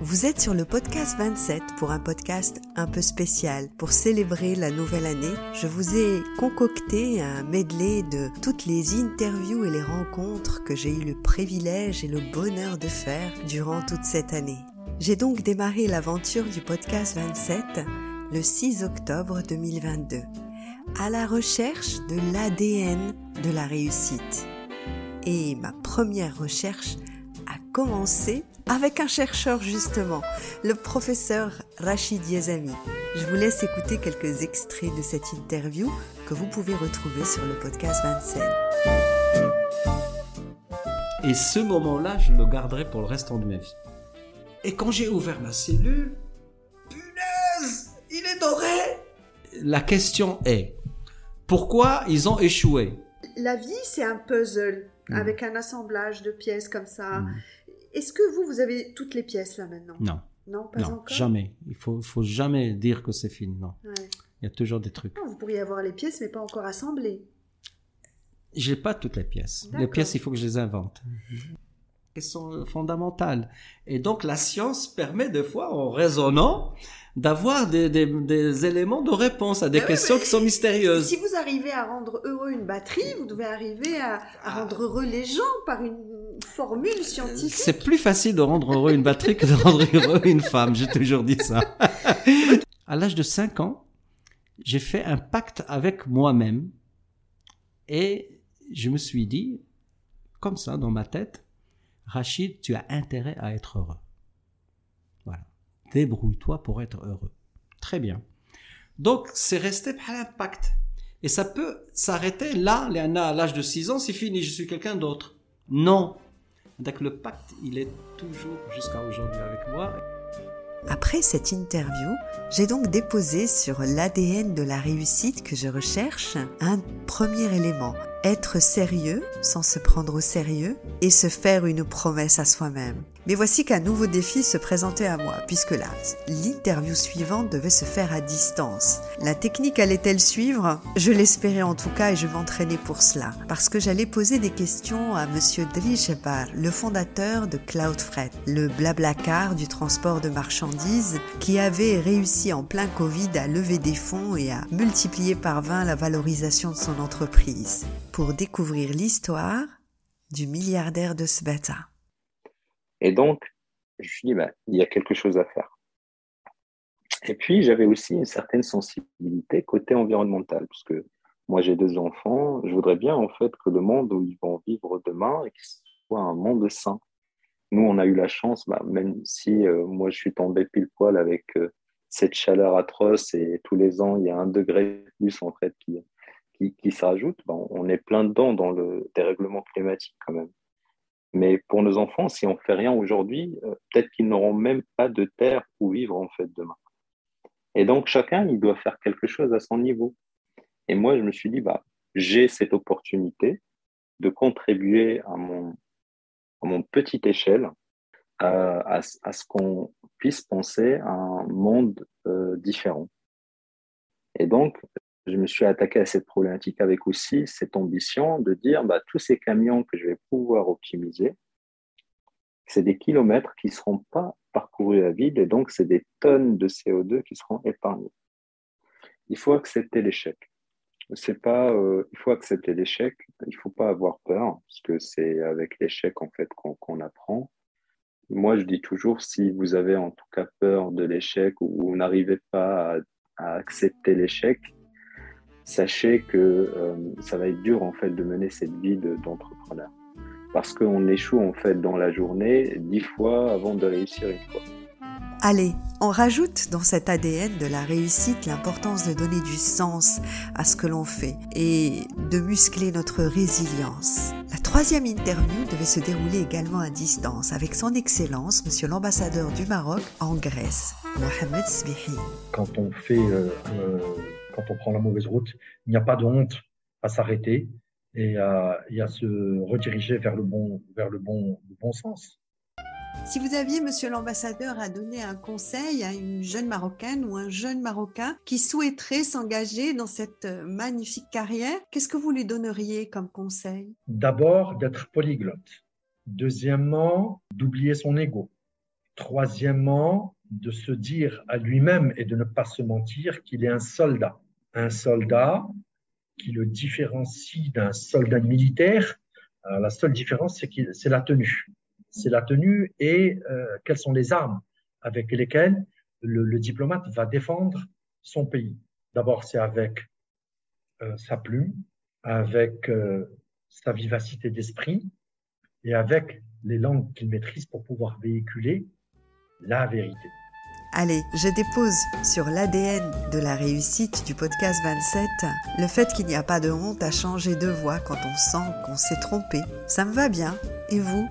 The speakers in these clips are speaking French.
Vous êtes sur le podcast 27 pour un podcast un peu spécial. Pour célébrer la nouvelle année, je vous ai concocté un medley de toutes les interviews et les rencontres que j'ai eu le privilège et le bonheur de faire durant toute cette année. J'ai donc démarré l'aventure du podcast 27 le 6 octobre 2022 à la recherche de l'ADN de la réussite. Et ma première recherche a commencé avec un chercheur justement, le professeur Rachid Yazami. Je vous laisse écouter quelques extraits de cette interview que vous pouvez retrouver sur le podcast 27. Et ce moment-là, je le garderai pour le restant de ma vie. Et quand j'ai ouvert ma cellule, La question est, pourquoi ils ont échoué? La vie, c'est un puzzle mm. avec un assemblage de pièces comme ça. Mm. Est-ce que vous, vous avez toutes les pièces là maintenant? Non. Non, pas encore? jamais. Il faut, faut jamais dire que c'est fini, non. Il y a toujours des trucs. vous pourriez avoir les pièces, mais pas encore assemblées. J'ai pas toutes les pièces. Les pièces, il faut que je les invente. Elles sont fondamentales. Et donc, la science permet des fois, en raisonnant, d'avoir des, des, éléments de réponse à des questions qui sont mystérieuses. Si vous arrivez à rendre heureux une batterie, vous devez arriver à, à rendre heureux les gens par une formule scientifique. C'est plus facile de rendre heureux une batterie que de rendre heureux une femme, j'ai toujours dit ça. à l'âge de 5 ans, j'ai fait un pacte avec moi-même et je me suis dit, comme ça, dans ma tête, Rachid, tu as intérêt à être heureux. Voilà. Débrouille-toi pour être heureux. Très bien. Donc, c'est resté par pacte. Et ça peut s'arrêter là, à l'âge de 6 ans, c'est fini, je suis quelqu'un d'autre. Non. Donc le pacte, il est toujours jusqu'à aujourd'hui avec moi. Après cette interview, j'ai donc déposé sur l'ADN de la réussite que je recherche un premier élément, être sérieux sans se prendre au sérieux et se faire une promesse à soi-même. Mais voici qu'un nouveau défi se présentait à moi, puisque là, l'interview suivante devait se faire à distance. La technique allait-elle suivre? Je l'espérais en tout cas et je m'entraînais pour cela, parce que j'allais poser des questions à monsieur Shepard, le fondateur de Cloudfreight, le blablacar du transport de marchandises, qui avait réussi en plein Covid à lever des fonds et à multiplier par 20 la valorisation de son entreprise, pour découvrir l'histoire du milliardaire de Sbata. Et donc, je me suis dit, bah, il y a quelque chose à faire. Et puis, j'avais aussi une certaine sensibilité côté environnemental, parce que moi, j'ai deux enfants. Je voudrais bien, en fait, que le monde où ils vont vivre demain soit un monde sain. Nous, on a eu la chance, bah, même si euh, moi, je suis tombé pile poil avec euh, cette chaleur atroce et tous les ans, il y a un degré de plus, en fait, qui, qui, qui se rajoute, bah, on est plein dedans dans le dérèglement climatique, quand même. Mais pour nos enfants, si on ne fait rien aujourd'hui, euh, peut-être qu'ils n'auront même pas de terre où vivre en fait demain. Et donc chacun, il doit faire quelque chose à son niveau. Et moi, je me suis dit, bah, j'ai cette opportunité de contribuer à mon, à mon petite échelle à, à, ce qu'on puisse penser à un monde euh, différent. Et donc, je me suis attaqué à cette problématique avec aussi cette ambition de dire bah, tous ces camions que je vais pouvoir optimiser, c'est des kilomètres qui ne seront pas parcourus à vide et donc c'est des tonnes de CO2 qui seront épargnées. Il faut accepter l'échec. C'est pas, euh, il faut accepter l'échec. Il faut pas avoir peur parce que c'est avec l'échec en fait qu'on apprend. Moi, je dis toujours, si vous avez en tout cas peur de l'échec ou vous n'arrivez pas à accepter l'échec, sachez que euh, ça va être dur en fait de mener cette vie d'entrepreneur. parce qu'on échoue en fait dans la journée dix fois avant de réussir une fois. Allez, on rajoute dans cet ADN de la réussite l'importance de donner du sens à ce que l'on fait et de muscler notre résilience. La troisième interview devait se dérouler également à distance avec son Excellence, Monsieur l'ambassadeur du Maroc en Grèce, Mohamed Sbihi. Quand on fait euh, euh, quand on prend la mauvaise route, il n'y a pas de honte à s'arrêter et à, se rediriger vers le bon, vers le bon, bon sens. Si vous aviez, monsieur l'ambassadeur, à donner un conseil à une jeune Marocaine ou un jeune Marocain qui souhaiterait s'engager dans cette magnifique carrière, qu'est-ce que vous lui donneriez comme conseil? D'abord, d'être polyglotte. Deuxièmement, d'oublier son ego. Troisièmement, de se dire à lui-même et de ne pas se mentir qu'il est un soldat. Un soldat qui le différencie d'un soldat militaire. La seule différence, c'est la tenue c'est la tenue et euh, quelles sont les armes avec lesquelles le, diplomate va défendre son pays. D'abord, c'est avec euh, sa plume, avec euh, sa vivacité d'esprit et avec les langues qu'il maîtrise pour pouvoir véhiculer la vérité. Allez, je dépose sur l'ADN de la réussite du podcast 27 le fait qu'il n'y a pas de honte à changer de voix quand on sent qu'on s'est trompé. Ça me va bien. Et vous?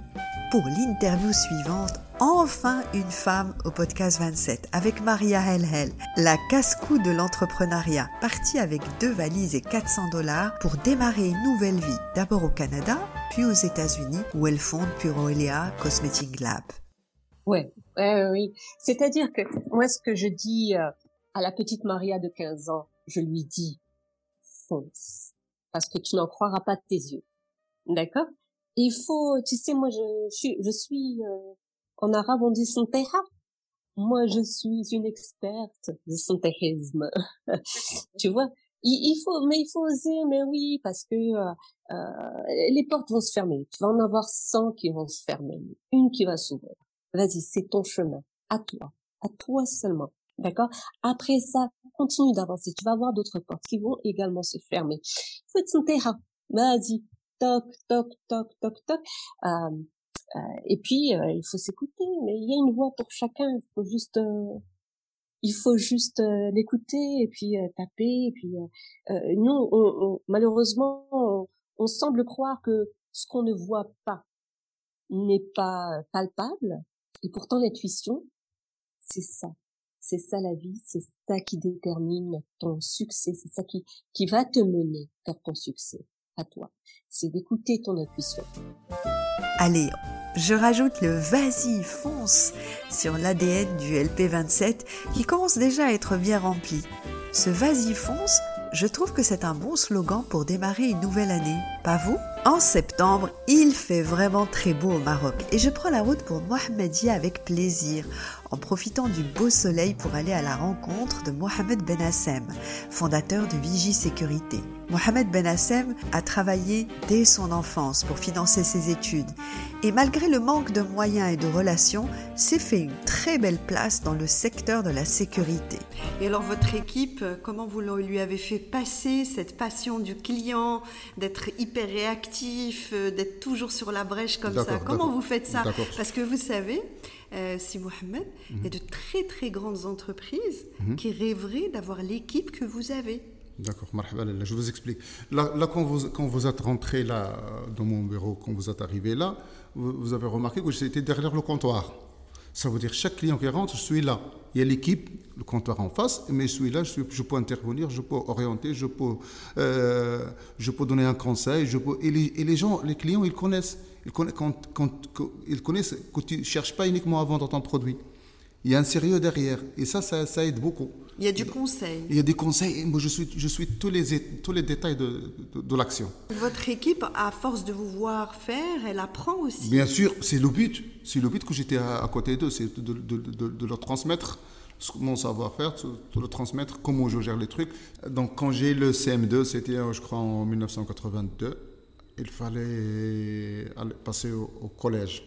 Pour l'interview suivante, enfin une femme au podcast 27 avec Maria Helhel, la casse-cou de l'entrepreneuriat, partie avec deux valises et 400 dollars pour démarrer une nouvelle vie, d'abord au Canada, puis aux États-Unis, où elle fonde Puroelea Cosmetic Lab. Ouais, oui. C'est-à-dire que moi, ce que je dis euh, à la petite Maria de 15 ans, je lui dis fonce, parce que tu n'en croiras pas de tes yeux. D'accord? Il faut, tu sais, moi, je, suis, je suis euh, en arabe, on dit santeha. Moi, je suis une experte de santehisme. tu vois, il, il, faut, mais il faut oser, mais oui, parce que euh, euh, les portes vont se fermer. Tu vas en avoir 100 qui vont se fermer, une qui va s'ouvrir. Vas-y, c'est ton chemin, à toi, à toi seulement. D'accord? Après ça, continue d'avancer. Tu vas voir d'autres portes qui vont également se fermer. Faut être santeha. Vas-y, toc, toc, toc, toc, toc. Euh, euh, et puis, euh, il faut s'écouter, mais il y a une voix pour chacun. Il faut juste, il faut juste l'écouter et puis taper. Et puis, nous, on, malheureusement, on, on semble croire que ce qu'on ne voit pas n'est pas palpable. Et pourtant, l'intuition, c'est ça. C'est ça la vie, c'est ça qui détermine ton succès, c'est ça qui, qui va te mener vers ton succès à toi. C'est d'écouter ton intuition. Allez, je rajoute le vas-y, fonce sur l'ADN du LP27 qui commence déjà à être bien rempli. Ce vas-y, fonce, je trouve que c'est un bon slogan pour démarrer une nouvelle année. Pas vous? En septembre, il fait vraiment très beau au Maroc et je prends la route pour Mohamedia avec plaisir en profitant du beau soleil pour aller à la rencontre de Mohamed Ben Hassem, fondateur de Vigie Sécurité. Mohamed Ben Hassem a travaillé dès son enfance pour financer ses études et malgré le manque de moyens et de relations, s'est fait une très belle place dans le secteur de la sécurité. Et alors votre équipe, comment vous lui avez fait passer cette passion du client, d'être hyper réactif, d'être toujours sur la brèche comme ça Comment vous faites ça Parce que vous savez, euh, si Mohamed, il y a de très très grandes entreprises mhm. qui rêveraient d'avoir l'équipe que vous avez. D'accord, je vous explique. Là, quand, vous, quand vous êtes rentré là, dans mon bureau, quand vous êtes arrivé là, vous, avez remarqué que j'étais derrière le comptoir. Ça veut dire chaque client qui rentre, je suis là. Il y a l'équipe, le comptoir en face, mais je suis là, je, peux intervenir, je peux orienter, je peux, euh, je peux donner un conseil. Je peux, et, les, gens, les clients, ils connaissent. Ils connaissent, quand, ils connaissent que tu ne cherches pas uniquement à vendre ton produit. Il y a un sérieux derrière. Et ça, ça, aide beaucoup. Il y a du conseil. Il y a des conseils. Moi, je suis, je suis tous, les, tous les détails de, de, l'action. Votre équipe, à force de vous voir faire, elle apprend aussi. Bien sûr, c'est le but. C'est le but que j'étais à, côté d'eux. C'est de, de, leur transmettre mon savoir-faire, de leur transmettre comment je gère les trucs. Donc, quand j'ai le CM2, c'était, je crois, en 1982 il fallait passer au, collège.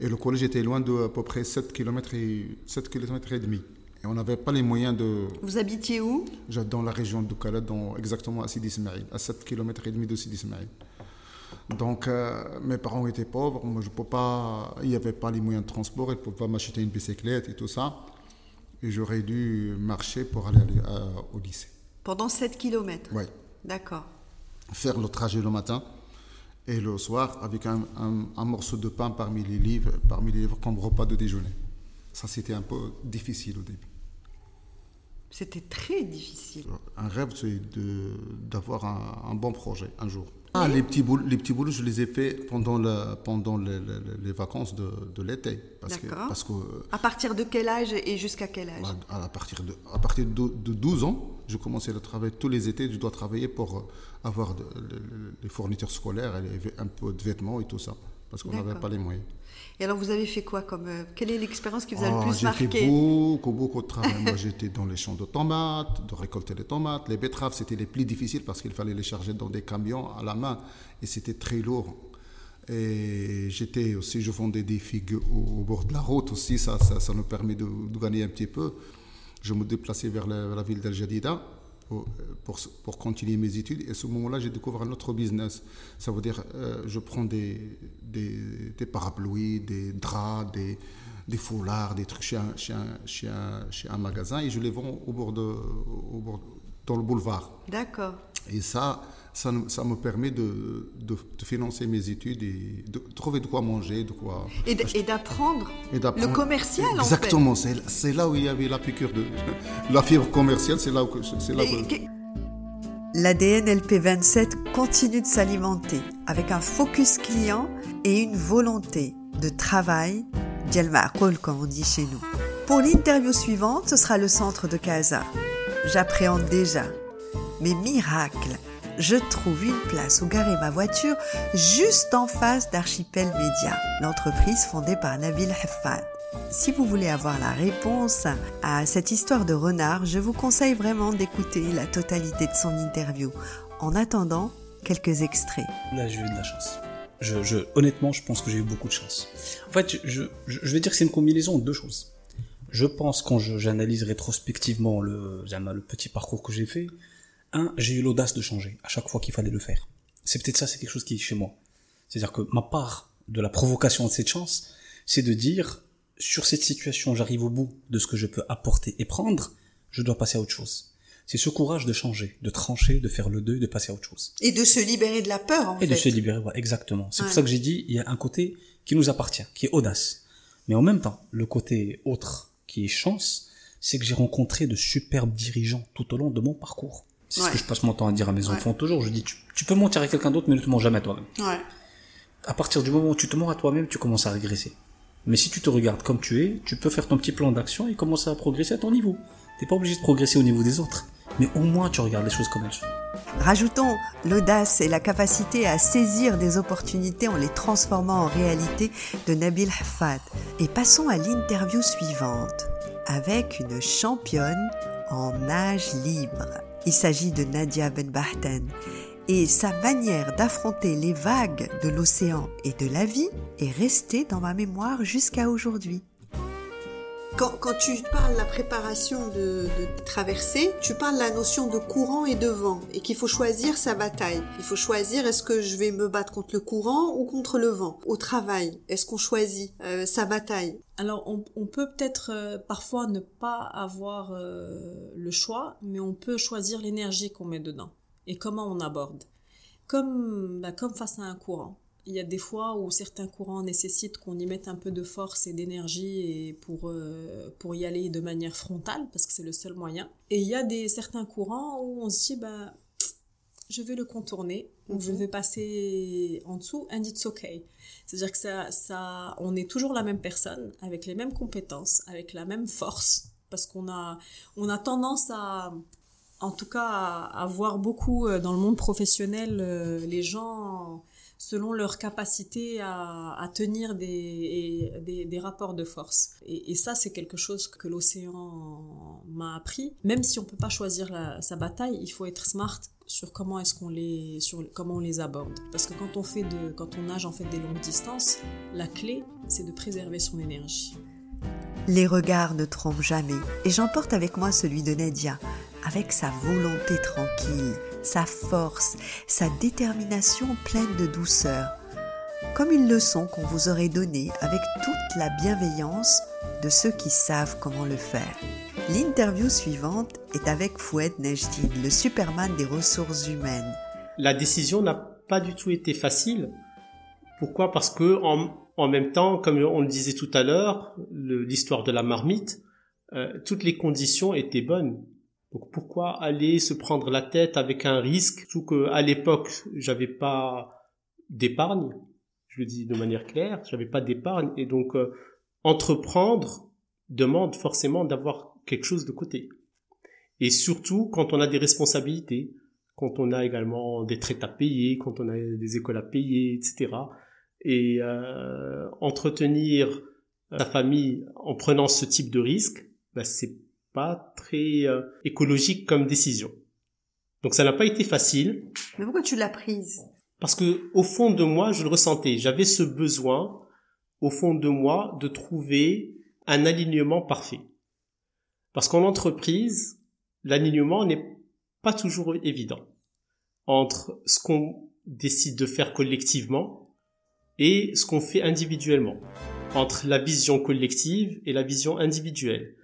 Et le collège était loin de à peu près 7 km et, 7 km et demi. Et on n'avait pas les moyens de... Vous habitiez où? Dans la région de Khaled, exactement à Sidi Ismail, à 7 km et demi de Sidi Ismail. Donc euh, mes parents étaient pauvres, moi je peux pas, il n'y avait pas les moyens de transport, ils ne pouvaient pas m'acheter une bicyclette et tout ça. Et j'aurais dû marcher pour aller au lycée. Pendant 7 km Oui. D'accord faire le trajet le matin et le soir avec un, morceau de pain parmi les livres, parmi les livres comme repas de déjeuner. Ça, c'était un peu difficile au début. C'était très difficile. Un rêve, c'est d'avoir un, un, bon projet un jour. Ah, les petits, boulots, les petits boulots, je les ai faits pendant, le, pendant les, les, vacances de, de l'été. D'accord. Parce que, à partir de quel âge et jusqu'à quel âge? À, partir de, à partir de, de 12 ans, je commençais à travailler tous les étés. Je dois travailler pour avoir les fournitures scolaires, et un peu de vêtements et tout ça. Parce qu'on n'avait pas les moyens. Et alors, vous avez fait quoi comme euh, Quelle est l'expérience qui vous a le ah, plus marqué J'ai fait beaucoup, beaucoup de travail. Moi, j'étais dans les champs de tomates, de récolter les tomates. Les betteraves, c'était les plus difficiles parce qu'il fallait les charger dans des camions à la main et c'était très lourd. Et j'étais aussi, je vendais des figues au, bord de la route aussi, ça, ça, ça nous permet de, gagner un petit peu. Je me déplaçais vers la, ville d'Al Jadida pour, continuer mes études. Et à ce moment-là, j'ai découvert un autre business. Ça veut dire, euh, je prends des, des, des, parapluies, des draps, des, des foulards, des trucs chez un, chez, un, chez, un, chez un, magasin et je les vends au bord de, au bord, dans le boulevard. D'accord. Et ça, ça, ça, me permet de, de, financer mes études et de trouver de quoi manger, de quoi. Et d'apprendre le commercial, Exactement, c'est là où il y avait la piqûre de. la fibre commerciale, c'est là où. Là L'ADN LP27 continue de s'alimenter avec un focus client et une volonté de travail, comme on dit chez nous. Pour l'interview suivante, ce sera le centre de Casa. J'appréhende déjà. Mais miracle, je trouve une place où garer ma voiture juste en face d'Archipel Media, l'entreprise fondée par Nabil Heffad. Si vous voulez avoir la réponse à cette histoire de renard, je vous conseille vraiment d'écouter la totalité de son interview. En attendant, quelques extraits. Là, j'ai eu de la chance. Honnêtement, je pense que j'ai eu beaucoup de chance. En fait, je, je vais dire que c'est une combinaison de deux choses. Je pense quand j'analyse rétrospectivement le petit parcours que j'ai fait, un, j'ai eu l'audace de changer à chaque fois qu'il fallait le faire. C'est peut-être ça, c'est quelque chose qui est chez moi. C'est-à-dire que ma part de la provocation de cette chance, c'est de dire, sur cette situation, j'arrive au bout de ce que je peux apporter et prendre, je dois passer à autre chose. C'est ce courage de changer, de trancher, de faire le deuil, de passer à autre chose. Et de se libérer de la peur, en fait. Et de se libérer, voilà, exactement. C'est pour ça que j'ai dit, il y a un côté qui nous appartient, qui est audace. Mais en même temps, le côté autre, qui est chance, c'est que j'ai rencontré de superbes dirigeants tout au long de mon parcours. C'est ce que je passe mon temps à dire à mes enfants toujours. Je dis, tu, peux mentir à quelqu'un d'autre, mais ne te mens jamais à toi-même. Ouais. À partir du moment où tu te mens à toi-même, tu commences à régresser. Mais si tu te regardes comme tu es, tu peux faire ton petit plan d'action et commencer à progresser à ton niveau. T'es pas obligé de progresser au niveau des autres, mais au moins tu regardes les choses comme elles sont. Rajoutons l'audace et la capacité à saisir des opportunités en les transformant en réalité de Nabil Hafad. Et passons à l'interview suivante avec une championne en nage libre. Il s'agit de Nadia Benbahten et sa manière d'affronter les vagues de l'océan et de la vie est restée dans ma mémoire jusqu'à aujourd'hui. Quand, tu parles la préparation de, de traversée, tu parles la notion de courant et de vent et qu'il faut choisir sa bataille. Il faut choisir est-ce que je vais me battre contre le courant ou contre le vent? Au travail, est-ce qu'on choisit euh, sa bataille? Alors on, peut peut-être euh, parfois ne pas avoir euh, le choix, mais on peut choisir l'énergie qu'on met dedans et comment on aborde. Comme, bah, comme face à un courant il y a des fois où certains courants nécessitent qu'on y mette un peu de force et d'énergie et pour, euh, pour y aller de manière frontale, parce que c'est le seul moyen. Et il y a des, certains courants où on se dit, bah, je vais le contourner, ou je mhm. vais passer en dessous, and it's okay. C'est-à-dire que ça, ça, on est toujours la même personne, avec les mêmes compétences, avec la même force, parce qu'on a, on a tendance à, en tout cas, à, à voir beaucoup euh, dans le monde professionnel, euh, les gens selon leur capacité à, tenir des, des, rapports de force. Et, ça, c'est quelque chose que l'océan m'a appris. Même si on peut pas choisir sa bataille, il faut être smart sur comment est-ce qu'on les sur comment on les aborde parce que quand on fait de quand on nage en fait des longues distances la clé c'est de préserver son énergie les regards ne trompent jamais et j'emporte avec moi celui de Nadia avec sa volonté tranquille sa force, sa détermination pleine de douceur, comme une leçon qu'on vous aurait donnée avec toute la bienveillance de ceux qui savent comment le faire. L'interview suivante est avec Foued Nejdin, le Superman des ressources humaines. La décision n'a pas du tout été facile. Pourquoi? Parce que en, même temps, comme on le disait tout à l'heure, l'histoire de la marmite, euh, toutes les conditions étaient bonnes Donc pourquoi aller se prendre la tête avec un risque, surtout qu'à l'époque, j'avais pas d'épargne, je le dis de manière claire, j'avais pas d'épargne, et donc euh, entreprendre demande forcément d'avoir quelque chose de côté. Et surtout quand on a des responsabilités, quand on a également des traites à payer, quand on a des écoles à payer, etc. Et euh, entretenir sa famille en prenant ce type de risque, bah, c'est pas très euh, écologique comme décision. Donc ça n'a pas été facile. Mais pourquoi tu l'as prise? Parce que au fond de moi, je le ressentais. J'avais ce besoin, au fond de moi, de trouver un alignement parfait. Parce qu'en entreprise, l'alignement n'est pas toujours évident entre ce qu'on décide de faire collectivement et ce qu'on fait individuellement, entre la vision collective et la vision individuelle.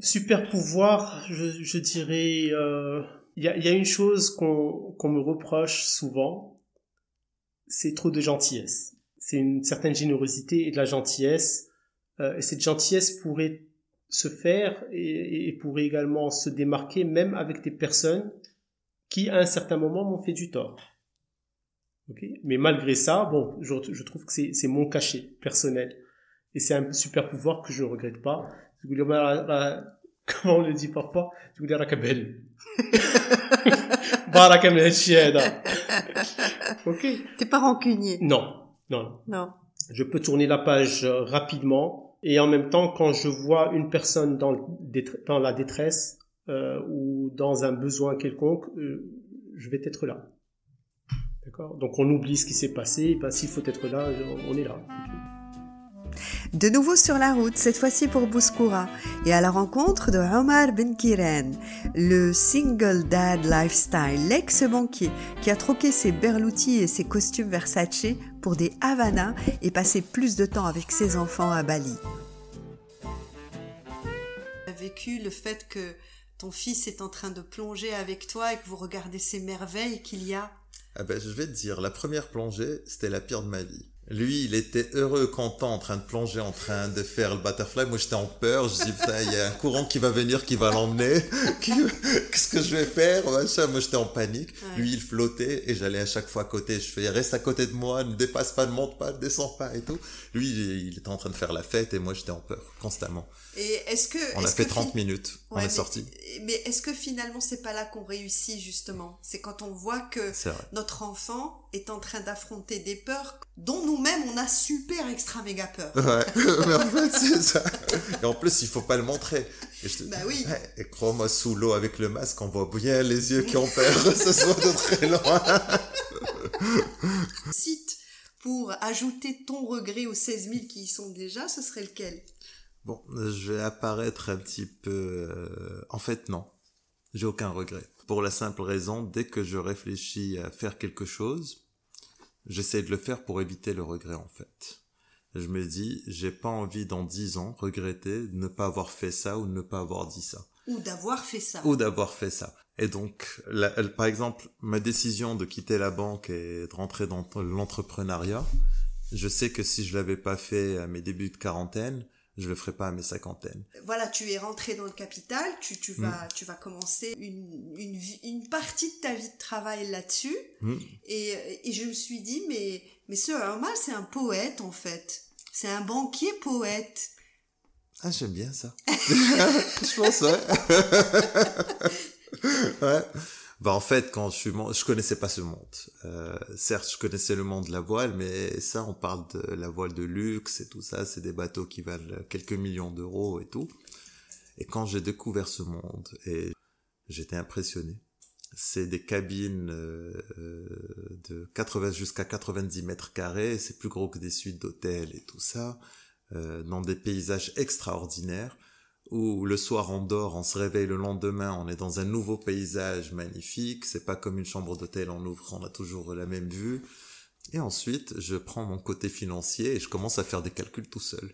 Super pouvoir, je, je dirais, euh, il y, a, y, a, une chose qu'on qu'on me reproche souvent, c'est trop de gentillesse. C'est une certaine générosité et de la gentillesse. Euh, et cette gentillesse pourrait se faire et, et, pourrait également se démarquer même avec des personnes qui à un certain moment m'ont fait du tort. Okay Mais malgré ça, bon, je, je trouve que c'est mon cachet personnel. Et c'est un super pouvoir que je ne regrette pas. Comment on le dit parfois تقول راك بهل بارك من هالشيء هذا ok t'es pas rancunier non non non je peux tourner la page rapidement et en même temps quand je vois une personne dans, dans la détresse euh, ou dans un besoin quelconque euh, je vais être là d'accord donc on oublie ce qui s'est passé ben, s'il faut être là on est là de nouveau sur la route, cette fois-ci pour Bouskoura, et à la rencontre de Omar Ben Kiren, le single dad lifestyle, l'ex-banquier qui a troqué ses berloutis et ses costumes Versace pour des Havana et passé plus de temps avec ses enfants à Bali. Tu as vécu le fait que ton fils est en train de plonger avec toi et que vous regardez ces merveilles qu'il y a? Ah ben, je vais te dire, la première plongée, c'était la pire de ma vie. Lui, il était heureux, content, en train de plonger, en train de faire le butterfly. Moi, j'étais en peur. Je dis, putain, il y a un courant qui va venir, qui va l'emmener. Qu'est-ce que je vais faire? Moi, j'étais en panique. Lui, il flottait et j'allais à chaque fois à côté. Je fais, reste à côté de moi, ne dépasse pas, ne monte pas, ne descends pas et tout. Lui, il était en train de faire la fête et moi, j'étais en peur, constamment. Et est-ce que... On est a fait 30 minutes. Ouais, on est mais, sorti. Mais est-ce que finalement, c'est pas là qu'on réussit, justement? C'est quand on voit que notre enfant est en train d'affronter des peurs dont nous-mêmes on a super extra méga peur. Ouais, mais en fait c'est ça. Et en plus il faut pas le montrer. Et te... Bah oui. Et crois-moi sous l'eau avec le masque on voit bien les yeux qui ont peur, ce soit de très loin. Site pour ajouter ton regret aux 16 000 qui y sont déjà, ce serait lequel? Bon, je vais apparaître un petit peu... Euh... En fait non, j'ai aucun regret. Pour la simple raison, dès que je réfléchis à faire quelque chose, j'essaie de le faire pour éviter le regret en fait. Je me dis, j'ai pas envie dans dix ans regretter de ne pas avoir fait ça ou de ne pas avoir dit ça. Ou d'avoir fait ça. Ou d'avoir fait ça. Et donc, la, par exemple, ma décision de quitter la banque et de rentrer dans l'entrepreneuriat, je sais que si je l'avais pas fait à mes débuts de quarantaine, je le ferai pas à mes cinquantaines. Voilà, tu es rentré dans le capital, tu, tu vas, mmh. tu vas commencer une, une, une, partie de ta vie de travail là-dessus. Mmh. Et, et je me suis dit, mais, mais ce Omar, c'est un poète, en fait. C'est un banquier poète. Ah, j'aime bien ça. je pense, ouais. ouais. Bah en fait, quand je suis, je connaissais pas ce monde. Euh, certes, je connaissais le monde de la voile, mais ça, on parle de la voile de luxe et tout ça. C'est des bateaux qui valent quelques millions d'euros et tout. Et quand j'ai découvert ce monde, et j'étais impressionné. C'est des cabines euh, de 80 jusqu'à 90 mètres carrés. C'est plus gros que des suites d'hôtels et tout ça, euh, dans des paysages extraordinaires où le soir on dort, on se réveille le lendemain, on est dans un nouveau paysage magnifique, c'est pas comme une chambre d'hôtel en ouvre, on a toujours la même vue. Et ensuite, je prends mon côté financier et je commence à faire des calculs tout seul.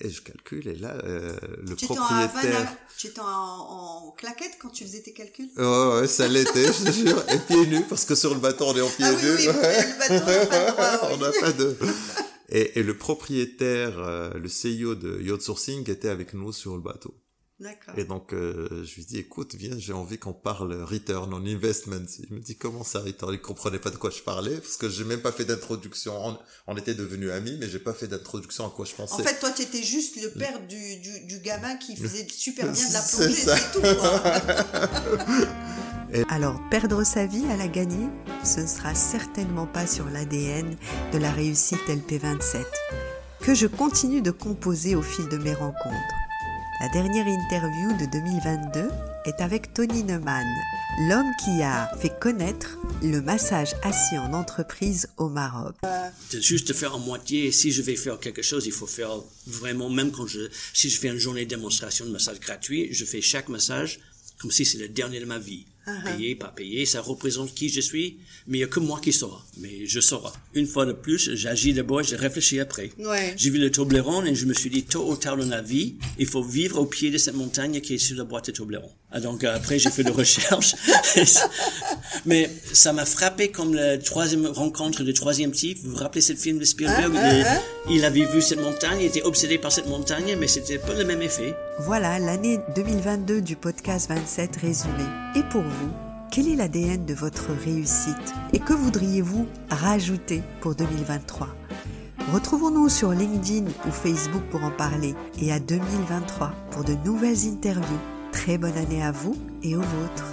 Et je calcule, et là, euh, le tu propriétaire... Tu étais en, en, claquette quand tu faisais tes calculs? Oh ouais, ça l'était, je te jure. Et pieds nus, parce que sur le bateau, on est en pieds ah, nus. Oui, oui, le bateau, on n'a pas de droit, On n'a pas de... Et, et, le propriétaire, euh, le CEO de Yacht Sourcing était avec nous sur le bateau. D'accord. Et donc, euh, je lui dis, écoute, viens, j'ai envie qu'on parle return on investment. Il me dit, comment ça, return? Il comprenait pas de quoi je parlais, parce que j'ai même pas fait d'introduction. On, on était devenus amis, mais j'ai pas fait d'introduction à quoi je pensais. En fait, toi, tu étais juste le père du, du, du gamin qui faisait super bien de la plongée, c'est tout. Alors, perdre sa vie à la gagner, ce ne sera certainement pas sur l'ADN de la réussite LP27, que je continue de composer au fil de mes rencontres. La dernière interview de 2022 est avec Tony Neumann, l'homme qui a fait connaître le massage assis en entreprise au Maroc. juste faire en moitié. Si je vais faire quelque chose, il faut faire vraiment, même quand je, si je fais une journée de démonstration de massage gratuit, je fais chaque massage comme si c'est le dernier de ma vie. Payé, pas payé, ça représente qui je suis, mais il n'y a que moi qui saura. Mais je saurai. Une fois de plus, j'agis d'abord je réfléchis après. Ouais. J'ai vu le Toblerone et je me suis dit, tôt ou tard dans la vie, il faut vivre au pied de cette montagne qui est sur la boîte de Toblerone. Ah, donc euh, après, j'ai fait des recherches. Mais ça m'a frappé comme la troisième rencontre du troisième type. Vous vous rappelez ce film de Spielberg Ah, il, ah, il avait vu cette montagne, il était obsédé par cette montagne, mais c'était pas le même effet. Voilà l'année 2022 du podcast 27 résumé. Et pour quel est l'ADN de votre réussite et que voudriez-vous rajouter pour 2023 Retrouvons-nous sur LinkedIn ou Facebook pour en parler et à 2023 pour de nouvelles interviews. Très bonne année à vous et aux vôtres.